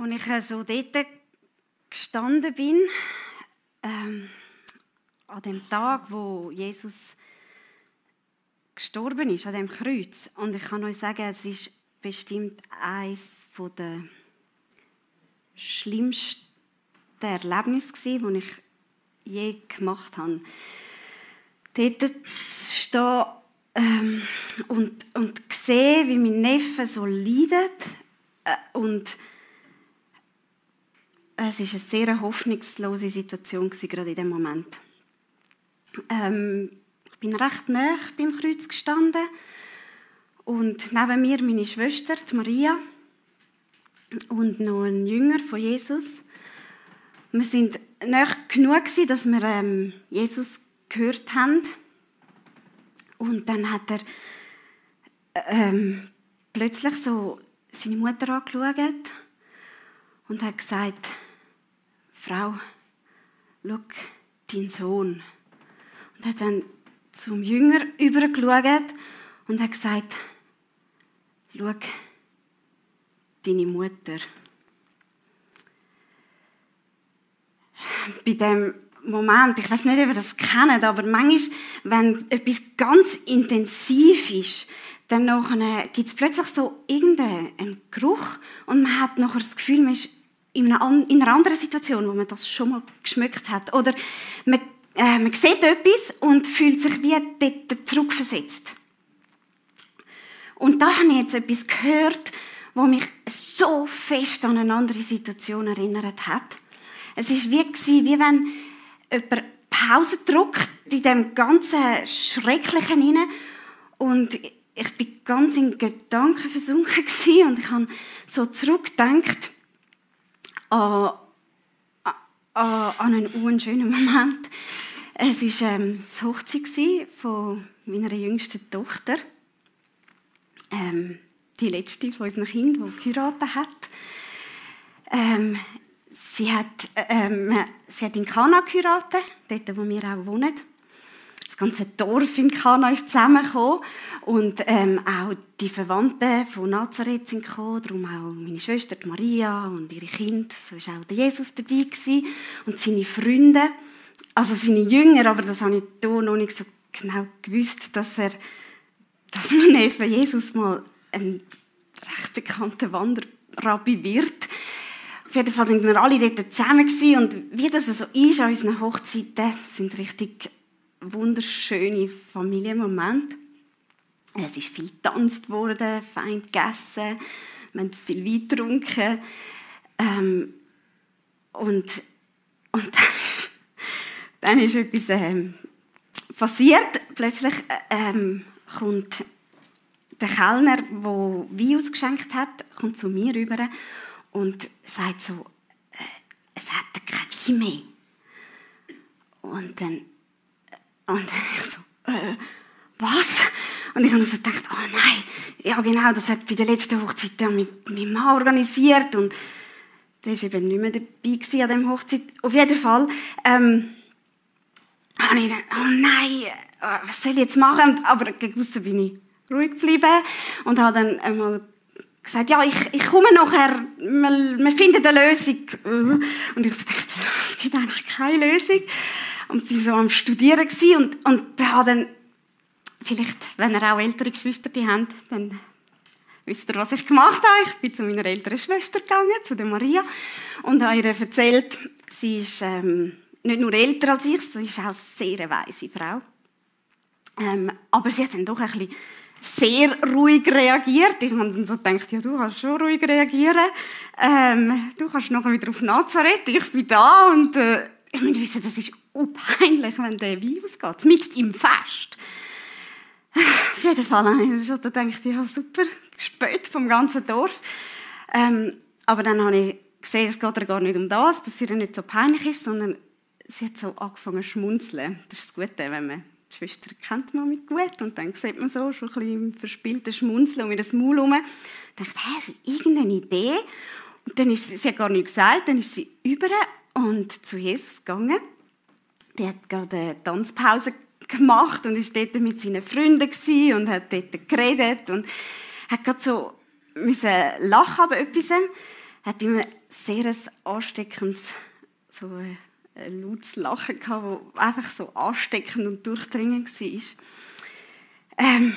Als ich äh, so dort gestanden bin, ähm, an dem Tag, wo Jesus gestorben ist, an dem Kreuz, und ich kann euch sagen, es ist bestimmt eines der schlimmsten Erlebnisse, die ich je gemacht habe. Dort zu stehen ähm, und, und sehen, wie mein Neffe so leidet äh, und es war eine sehr hoffnungslose Situation gerade in dem Moment. Ähm, ich bin recht nah beim Kreuz gestanden und neben mir meine Schwester, die Maria, und noch ein Jünger von Jesus. Wir sind nah genug dass wir ähm, Jesus gehört haben. Und dann hat er ähm, plötzlich so seine Mutter angeschaut und hat gesagt, Frau, schau, dein Sohn. Und hat dann zum Jünger übergeschaut und hat gesagt, schau, deine Mutter. Bei dem Moment, ich weiß nicht, ob ihr das kennt, aber manchmal, wenn etwas ganz intensiv ist, dann gibt es plötzlich so irgendeinen Geruch und man hat nachher das Gefühl, man ist in einer, in einer anderen Situation, wo man das schon mal geschmückt hat. Oder man, äh, man sieht etwas und fühlt sich wie dort zurückversetzt. Und da habe ich jetzt etwas gehört, wo mich so fest an eine andere Situation erinnert hat. Es ist wie, wie wenn jemand Pause drückt in dem ganzen Schrecklichen hinein und ich bin ganz in Gedanken versunken und ich habe so zurückgedacht, an, an, an einen unschönen Moment. Es war ähm, das Hochzeit von meiner jüngsten Tochter. Ähm, die letzte von unseren Kindern, die geheiratet hat. Ähm, sie, hat ähm, sie hat in Kana geheiratet, dort, wo wir auch wohnen ganze Dorf in Kana ist zusammengekommen. Und ähm, auch die Verwandten von Nazareth sind gekommen, darum auch meine Schwester Maria und ihre Kinder, so war auch der Jesus dabei gewesen, und seine Freunde, also seine Jünger, aber das habe ich da noch nicht so genau gewusst, dass er, dass mein Neffe Jesus mal ein recht bekannter Wanderrabbi wird. Auf jeden Fall sind wir alle dort zusammen und wie das so ist an unseren Hochzeiten, sind richtig wunderschöne Familienmomente. Es ist viel getanzt worden, fein gegessen, wir haben viel Wein getrunken. Ähm, und, und dann, dann ist etwas ähm, passiert. Plötzlich ähm, kommt der Kellner, der Wein ausgeschenkt hat, kommt zu mir rüber und sagt so, äh, es hat kein Wein mehr. Und dann und ich so, äh, was? Und ich habe so gedacht, oh nein, ja genau, das hat bei der letzten Hochzeit mit meinem Mann organisiert und der war eben nicht mehr dabei an dieser Hochzeit. Auf jeden Fall ähm, habe ich gedacht, oh nein, äh, was soll ich jetzt machen? Aber gegen bin ich ruhig geblieben und habe dann einmal gesagt, ja, ich, ich komme nachher, wir, wir finden eine Lösung. Und ich so dachte, es gibt eigentlich keine Lösung und bin so am Studieren und, und habe dann, vielleicht, wenn ihr auch ältere Geschwister habt, dann wisst ihr, was ich gemacht habe. Ich bin zu meiner älteren Schwester gegangen, zu der Maria, und habe ihr erzählt, sie ist ähm, nicht nur älter als ich, sie ist auch eine sehr weise Frau. Ähm, aber sie hat dann doch ein bisschen sehr ruhig reagiert. Ich habe dann so gedacht, ja, du kannst schon ruhig reagieren. Ähm, du kannst noch wieder auf Nazareth, ich bin da und äh, ich wissen, das ist peinlich, wenn der Wein ausgeht, mit im Fest. Auf jeden Fall ich schon gedacht, ja super, gespött vom ganzen Dorf. Ähm, aber dann habe ich gesehen, es geht ihr gar nicht um das, dass ihr nicht so peinlich ist, sondern sie hat so angefangen zu schmunzeln. Das ist das Gute, wenn man die Schwester kennt man mit gut und dann sieht man so schon ein bisschen verspieltes Schmunzeln um ihr Maul herum. Ich dachte, hä, ist irgendeine Idee? Und dann ist sie, sie hat gar nichts gesagt, dann ist sie über und zu Jesus gegangen. Der hat gerade eine Tanzpause gemacht und ist dort mit seinen Freunden und hat dort geredet und hat gerade so müssen lachen aber etwas. Hat ihm sehr ein ansteckendes, so ein, lautes Lachen gehabt, das einfach so ansteckend und durchdringend war. Ähm,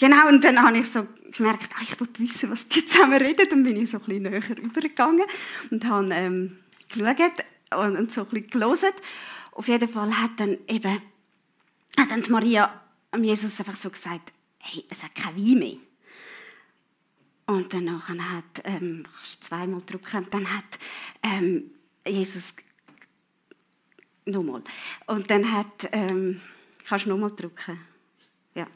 genau, und dann habe ich so gemerkt, ah, ich wollte wissen, was die zusammen reden. Dann bin ich so ein bisschen näher übergegangen und habe ähm, geschaut und, und so ein bisschen gelesen. Auf jeden Fall hat dann eben hat dann Maria Jesus einfach so gesagt, hey, es hat kein Wein mehr. Und dann hat, ähm, kannst zweimal drücken, dann hat ähm, Jesus, nochmal, und dann hat, ähm, kannst du nochmal drücken, ja.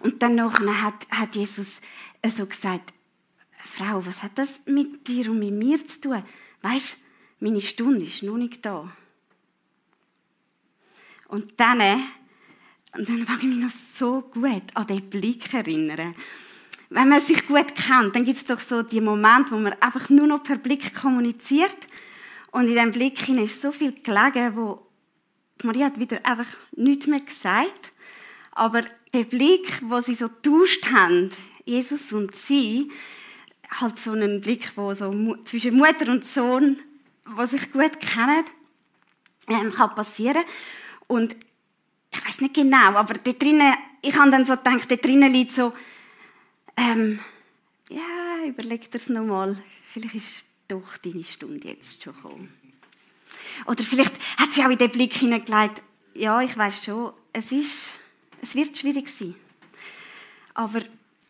Und dann hat, hat Jesus so gesagt, Frau, was hat das mit dir und mit mir zu tun? Weißt, meine Stunde ist noch nicht da. Und dann, und dann mag ich mich noch so gut an den Blick erinnern wenn man sich gut kennt, dann gibt es doch so die Momente, wo man einfach nur noch per Blick kommuniziert. Und in diesem Blick ist so viel gelegen, wo Maria hat wieder einfach nichts mehr gesagt. Aber der Blick, wo sie so tauscht haben, Jesus und sie, halt so einen Blick, wo so zwischen Mutter und Sohn, wo sich gut kennen, ähm, kann passieren. Und ich weiß nicht genau, aber da drinnen, ich habe dann so gedacht, da drinnen liegt so ähm, ja, überleg dir es nochmal. Vielleicht ist doch deine Stunde jetzt schon gekommen. Oder vielleicht hat sie auch in den Blick hineingelegt, ja, ich weiß schon, es, ist, es wird schwierig sein. Aber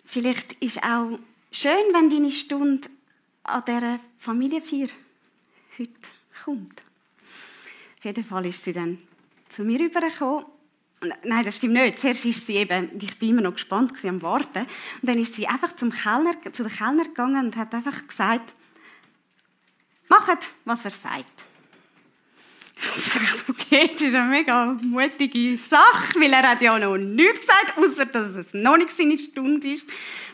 vielleicht ist auch schön, wenn deine Stunde an dieser Familienfeier heute kommt. Auf jeden Fall ist sie dann zu mir rübergekommen Nein, das stimmt nicht. Zuerst ist sie eben, ich bin immer noch gespannt am Warten. Und dann ist sie einfach zum Kellner, zu den Kellner gegangen und hat einfach gesagt, macht, was er sagt. Ich dachte, okay, das ist eine mega mutige Sache, weil er hat ja noch nichts gesagt, außer dass es noch nicht seine Stunde ist,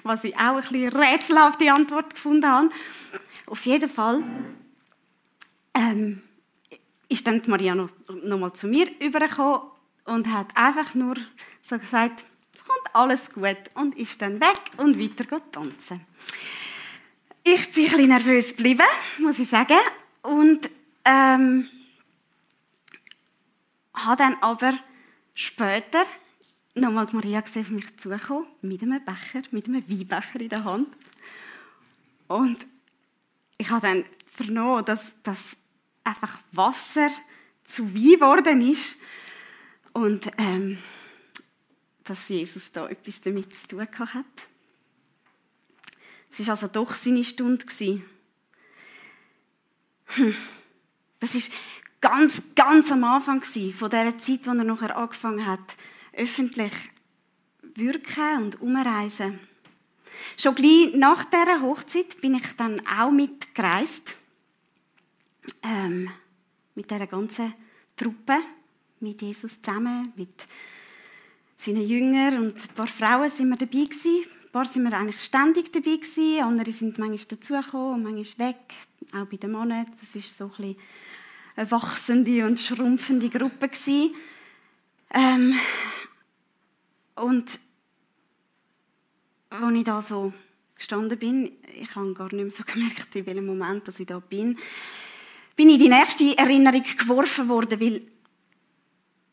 was ich auch ein bisschen rätselhafte Antwort gefunden habe. Auf jeden Fall ähm, ist dann Maria noch, noch mal zu mir übergekommen und hat einfach nur so gesagt, es kommt alles gut und ist dann weg und weiter tanzen. Ich bin ein bisschen nervös geblieben, muss ich sagen, und ähm, habe dann aber später nochmal Maria gesehen, auf mich zugekommen, mit einem Becher, mit einem Weinbecher in der Hand. Und ich habe dann vernommen, dass das einfach Wasser zu Wein geworden ist. Und ähm, dass Jesus da etwas damit zu tun hat. Es war also doch seine Stunde. Hm. Das ist ganz, ganz am Anfang von der Zeit, wo er nachher angefangen hat, öffentlich wirken und umreisen. Schon gleich nach dieser Hochzeit bin ich dann auch mitgereist. Ähm, mit dieser ganzen Truppe mit Jesus zusammen, mit seinen Jüngern und ein paar Frauen sind wir dabei gewesen. Ein paar sind wir eigentlich ständig dabei gewesen. Andere sind manchmal dazugekommen und manchmal weg. Auch bei den Männern. Das ist so ein eine wachsende und schrumpfende Gruppe gewesen. Ähm, und als ich da so gestanden bin, ich habe gar nicht mehr so gemerkt, in welchem Moment dass ich da bin, bin ich die nächste Erinnerung geworfen worden, weil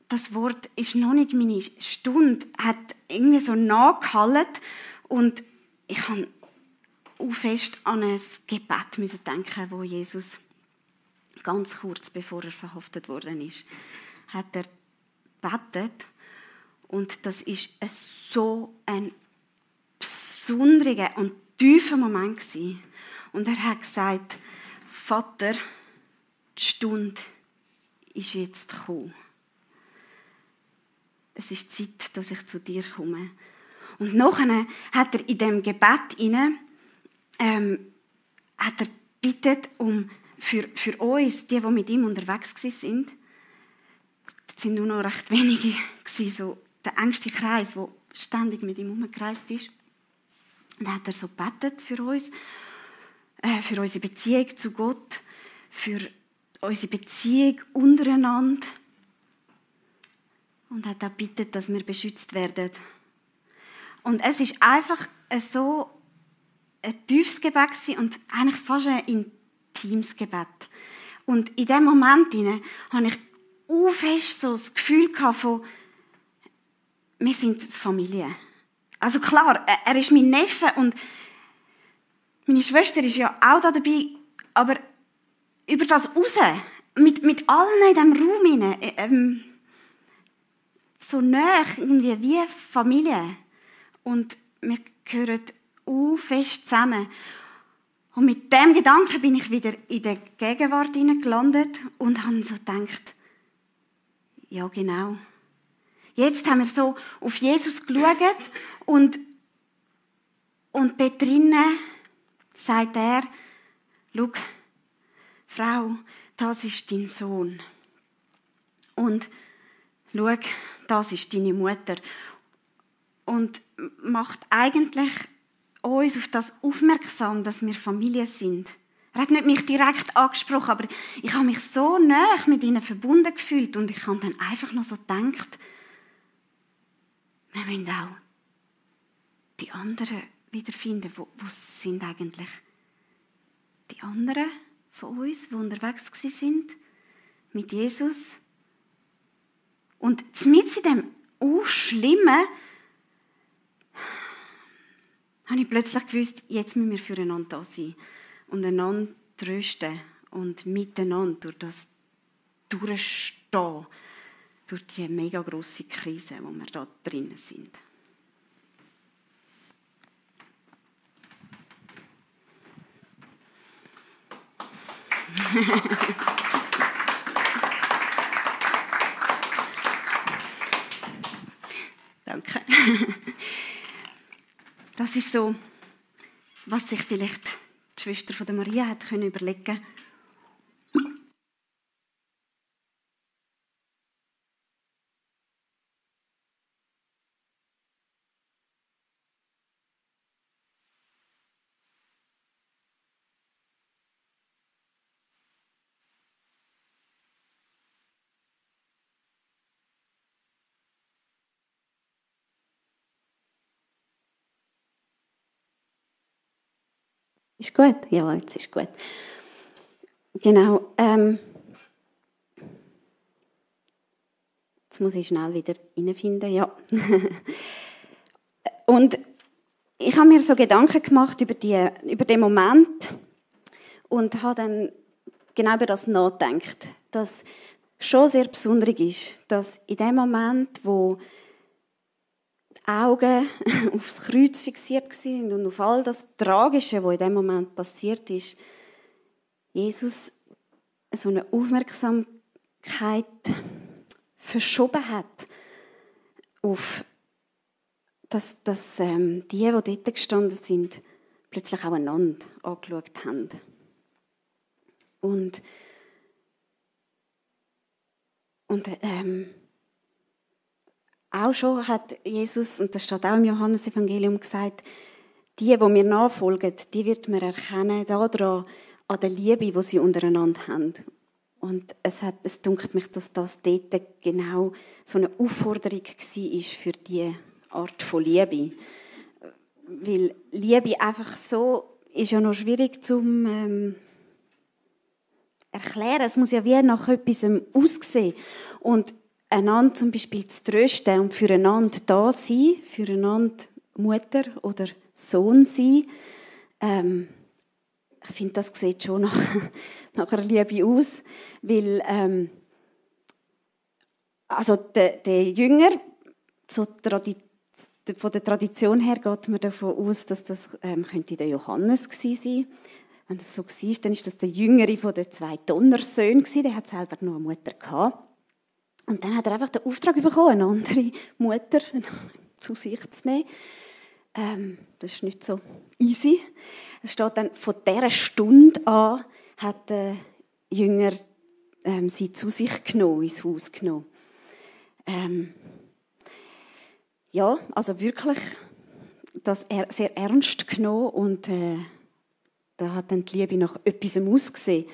das Wort ist noch nicht meine Stunde, hat irgendwie so nachgehalten und ich habe auch fest an ein Gebet müssen denken, wo Jesus ganz kurz bevor er verhaftet worden ist, hat er betet und das ist so ein besonderer und tiefer Moment gewesen. und er hat gesagt, Vater, die Stunde ist jetzt gekommen es ist Zeit, dass ich zu dir komme. Und nachher hat er in dem Gebet inne ähm, hat er bittet um für, für uns, die, die mit ihm unterwegs sind, das sind nur noch recht wenige gewesen, so der engste Kreis, der ständig mit ihm umgekreist ist. Und dann hat er so betet für uns, äh, für unsere Beziehung zu Gott, für unsere Beziehung untereinander und hat auch bittet, dass wir beschützt werden. Und es ist einfach so ein tiefes Gebet und eigentlich fast ein Teamsgebet. Und in dem Moment habe ich fest so das Gefühl von, wir sind Familie. Also klar, er ist mein Neffe und meine Schwester ist ja auch da dabei, aber über das raus, mit, mit allen in diesem Raum, ähm, so nah irgendwie wie Familie. Und wir gehören auch fest zusammen. Und mit dem Gedanken bin ich wieder in der Gegenwart gelandet und habe so gedacht, ja genau. Jetzt haben wir so auf Jesus geschaut und, und dort drinnen sagt er, schau, Frau, das ist dein Sohn. Und schau, das ist deine Mutter. Und macht eigentlich uns auf das aufmerksam, dass wir Familie sind. Er hat nicht mich direkt angesprochen, aber ich habe mich so nah mit ihnen verbunden gefühlt und ich habe dann einfach noch so gedacht, wir müssen auch die anderen wiederfinden. Wo, wo sind eigentlich die anderen von uns, die unterwegs sind mit Jesus? Und mit in dem auch Schlimmen habe ich plötzlich gewusst, jetzt müssen wir füreinander da sein und einander trösten und miteinander durch das durchstehen, durch die mega grosse Krise, wo wir da drinnen sind. Danke. Das ist so, was sich vielleicht die Schwester von der Maria hat können überlegen Ist gut? Ja, jetzt ist gut. Genau. Ähm, jetzt muss ich schnell wieder reinfinden. Ja. Und ich habe mir so Gedanken gemacht über, die, über den Moment und habe dann genau über das nachgedacht, dass schon sehr besonders ist, dass in dem Moment, wo Augen aufs Kreuz fixiert sind und auf all das Tragische, was in dem Moment passiert ist, Jesus so eine Aufmerksamkeit verschoben hat auf dass, dass ähm, die, die dort gestanden sind, plötzlich auch einander angeschaut haben. Und, und ähm, auch schon hat Jesus, und das steht auch im Johannesevangelium gesagt, die, die mir nachfolgen, die wird man erkennen daran, an der Liebe, die sie untereinander haben. Und es, hat, es dunkelt mich, dass das dort genau so eine Aufforderung war für diese Art von Liebe. Weil Liebe einfach so ist ja noch schwierig zu ähm, erklären. Es muss ja wie nach etwas aussehen. Und einander zum Beispiel zu trösten und füreinander da sein, füreinander Mutter oder Sohn sein. Ähm, ich finde, das sieht schon nach, nach einer Liebe aus, weil ähm, also der, der Jünger, so von der Tradition her geht man davon aus, dass das ähm, könnte der Johannes gewesen sein. Wenn das so war, dann ist das der Jüngere von den zwei Donnersöhnen Der hat selber noch eine Mutter gehabt. Und dann hat er einfach den Auftrag bekommen, eine andere Mutter zu sich zu nehmen. Ähm, das ist nicht so easy. Es steht dann, von dieser Stunde an hat der Jünger ähm, sie zu sich genommen, ins Haus genommen. Ähm, ja, also wirklich das er sehr ernst genommen und äh, da hat dann die Liebe nach etwas ausgesehen.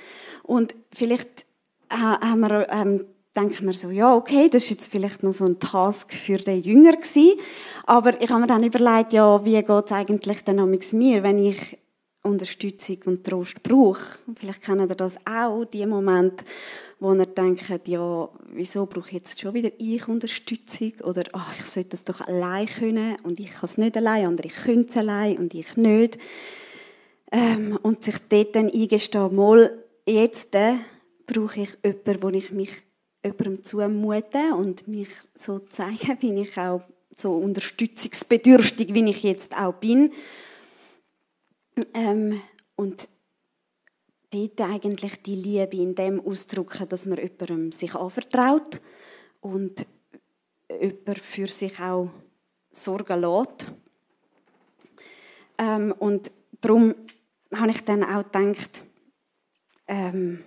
Und vielleicht haben wir ähm, denke mir so, ja, okay, das ist jetzt vielleicht noch so ein Task für den Jünger gewesen. Aber ich habe mir dann überlegt, ja, wie geht es eigentlich dann mir, wenn ich Unterstützung und Trost braucht. Vielleicht kennen ihr das auch, die Momente, wo ihr denkt, ja, wieso brauche ich jetzt schon wieder ich Unterstützung? Oder, ach, ich sollte das doch allein können und ich kann es nicht allein, andere können es allein und ich nicht. Ähm, und sich dort dann eingestehen, mal, jetzt äh, brauche ich jemanden, wo ich mich jemandem zumute und mich so zeige, wie ich auch so unterstützungsbedürftig, wie ich jetzt auch bin. Ähm, und dort eigentlich die Liebe in dem ausdrücken, dass man jemandem sich anvertraut und jemand für sich auch Sorgen lässt. Ähm, und darum habe ich dann auch gedacht, ähm,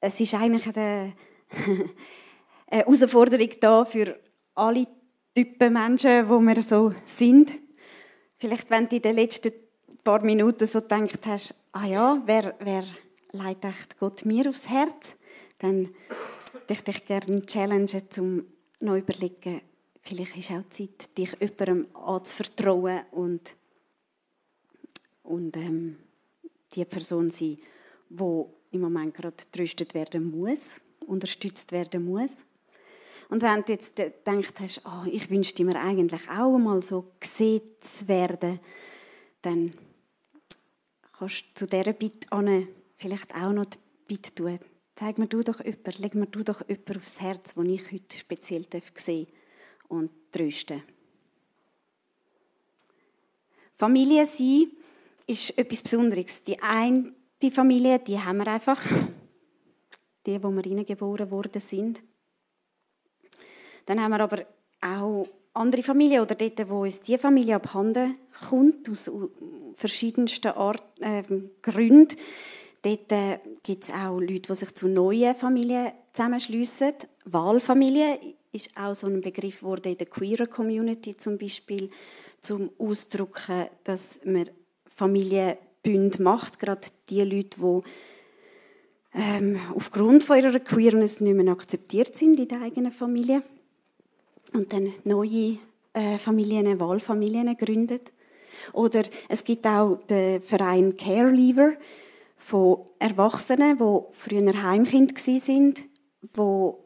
es ist eigentlich eine, eine Herausforderung da für alle Typen Menschen, wo wir so sind. Vielleicht, wenn du in den letzten paar Minuten so gedacht hast, ah ja, wer, wer leitet Gott mir aufs Herz, dann würde ich dich gerne challengen, um noch überlegen, vielleicht ist auch Zeit, dich jemandem anzuvertrauen und, und ähm, die Person sein, die im Moment gerade getröstet werden muss, unterstützt werden muss. Und wenn du jetzt gedacht hast, oh, ich wünschte mir eigentlich auch mal so gesehen zu werden, dann kannst du zu dieser Bitte an vielleicht auch noch die Bitte tun. Zeig mir du doch jemanden, leg mir du doch jemanden aufs Herz, den ich heute speziell sehen und trösten Familie sein ist etwas Besonderes. Die eine Familie, die haben wir einfach. Die, wo wir hineingeboren worden sind. Dann haben wir aber auch andere Familien oder dort, wo uns die Familie abhanden kommt, aus verschiedensten Art, äh, Gründen. Dort äh, gibt es auch Leute, die sich zu neuen Familien zusammenschliessen. Wahlfamilie ist auch so ein Begriff wurde in der queer Community zum Beispiel zum Ausdrücken, dass man Familienbünde macht, gerade die Leute, die ähm, aufgrund von ihrer Queerness nicht mehr akzeptiert sind in der eigenen Familie und dann neue äh, Familien, Wahlfamilien gründet. Oder es gibt auch den Verein Care Leaver von Erwachsenen, die früher Heimkind sind, wo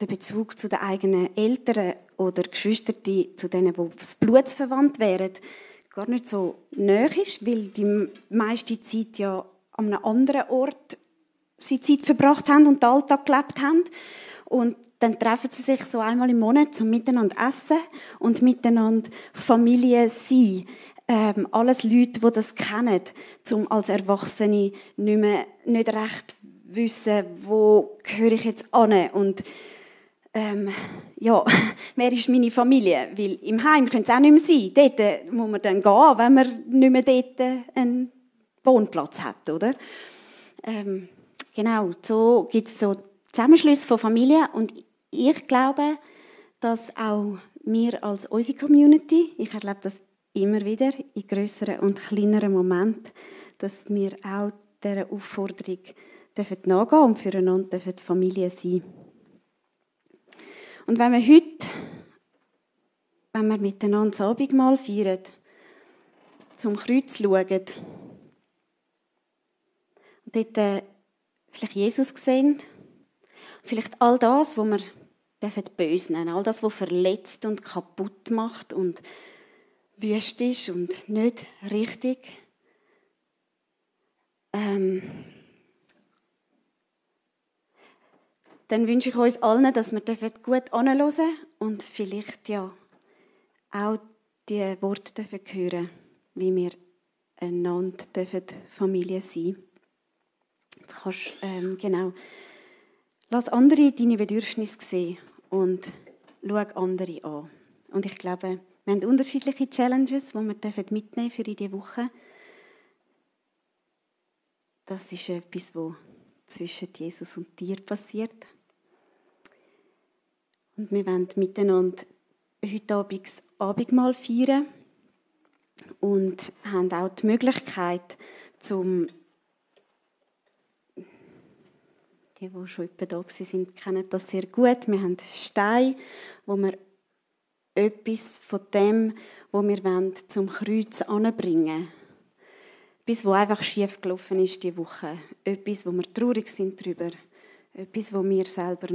der Bezug zu den eigenen Eltern oder Geschwistern zu denen, die aufs Blut verwandt wären, gar nicht so nahe ist, weil die meiste Zeit ja an einem anderen Ort sie Zeit verbracht haben und den Alltag gelebt haben. Und dann treffen sie sich so einmal im Monat zum Miteinander essen und miteinander Familie sein. Ähm, alles Leute, die das kennen, zum als Erwachsene nicht, mehr, nicht recht wissen, wo gehöre ich jetzt an und ähm, ja, wer ist meine Familie? Weil im Heim könnte es auch nicht mehr sein. Dort muss man dann gehen, wenn man nicht mehr dort einen Wohnplatz hat, oder? Ähm, genau, so gibt es so Zusammenschlüsse von Familien und ich glaube, dass auch wir als unsere Community, ich erlebe das immer wieder in größeren und kleineren Momenten, dass wir auch dieser Aufforderung dürfen nachgehen und füreinander dürfen Familie sein. Und wenn wir heute, wenn wir miteinander das Abendmahl feiern, zum Kreuz schauen und dort äh, vielleicht Jesus sehen, vielleicht all das, was wir dürfen böse nennen. All das, was verletzt und kaputt macht und wüst ist und nicht richtig. Ähm, dann wünsche ich uns allen, dass wir gut anhören und vielleicht ja auch die Worte dürfen hören, wie wir einander dürfen Familie sein. Jetzt kannst ähm, genau Lass andere deine Bedürfnisse sehen und schau andere an. Und ich glaube, wir haben unterschiedliche Challenges, die wir mitnehmen für diese Woche. Das ist etwas, was zwischen Jesus und dir passiert. Und wir wollen miteinander heute Abend das Abendmahl feiern und haben auch die Möglichkeit, zum die, die schon etwa da sind, kennen das sehr gut. Wir haben Steine, wo wir etwas von dem, was wir wollen, zum Kreuz anbringen Etwas, was einfach schief gelaufen ist diese Woche. Etwas, wo wir traurig sind darüber. Etwas, wo wir selber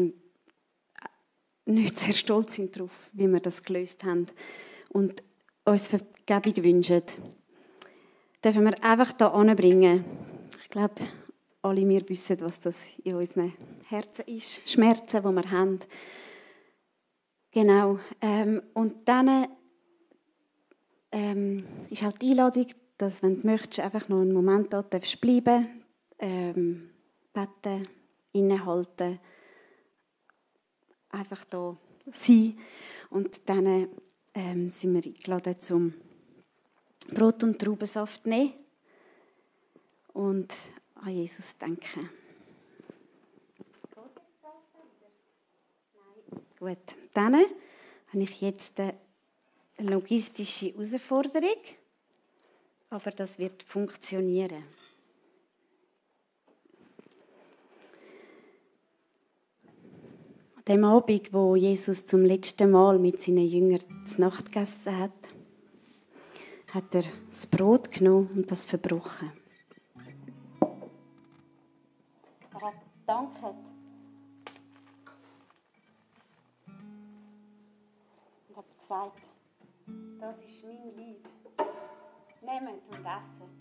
nicht sehr stolz sind darauf, wie wir das gelöst haben. Und uns Vergebung wünschen. Dürfen wir einfach hier anbringen. Ich glaube, alle wir wissen, was das in unseren Herzen ist. Schmerzen, die wir haben. Genau. Ähm, und dann ähm, ist auch die Einladung, dass, wenn du möchtest, einfach noch einen Moment da darfst bleiben, ähm, beten, innehalten, einfach da sein. Und dann ähm, sind wir eingeladen zum Brot und Traubensaft nehmen und an Jesus denken. Gut, dann habe ich jetzt eine logistische Herausforderung, aber das wird funktionieren. Dem Abend, wo Jesus zum letzten Mal mit seinen Jüngern zu Nacht gegessen hat, hat er das Brot genommen und das verbrochen. Er hat danket und hat gesagt, das ist mein Lieb. Nehmt und esset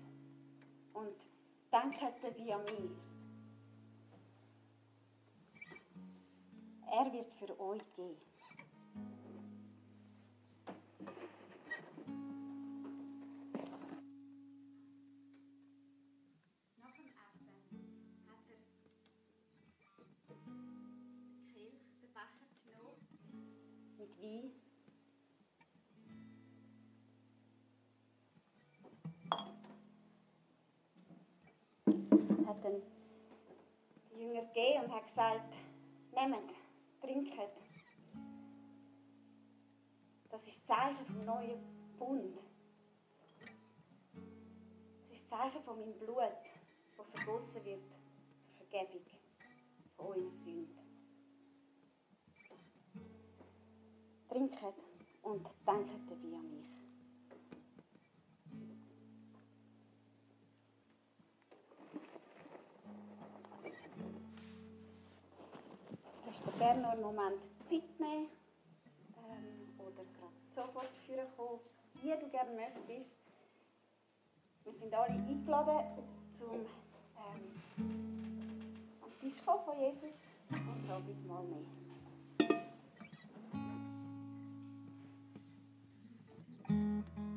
und denkt wie an mich. Er wird für euch gehen. Nach dem Essen hat er Kelch, den Becher genommen mit Wein. hat den Jünger gegeben und hat gesagt, nehmt trinken. Das ist das Zeichen vom neuen Bund. Das ist das Zeichen von meinem Blut, das vergossen wird zur Vergebung von euren Sünden. Trinket und denkt dabei an mich. gerne noch einen Moment Zeit nehmen ähm, oder gerade sofort führen kommen, wie du gerne möchtest. Wir sind alle eingeladen, zum ähm, am Tisch kommen von Jesus und das Abendmahl nehmen. thank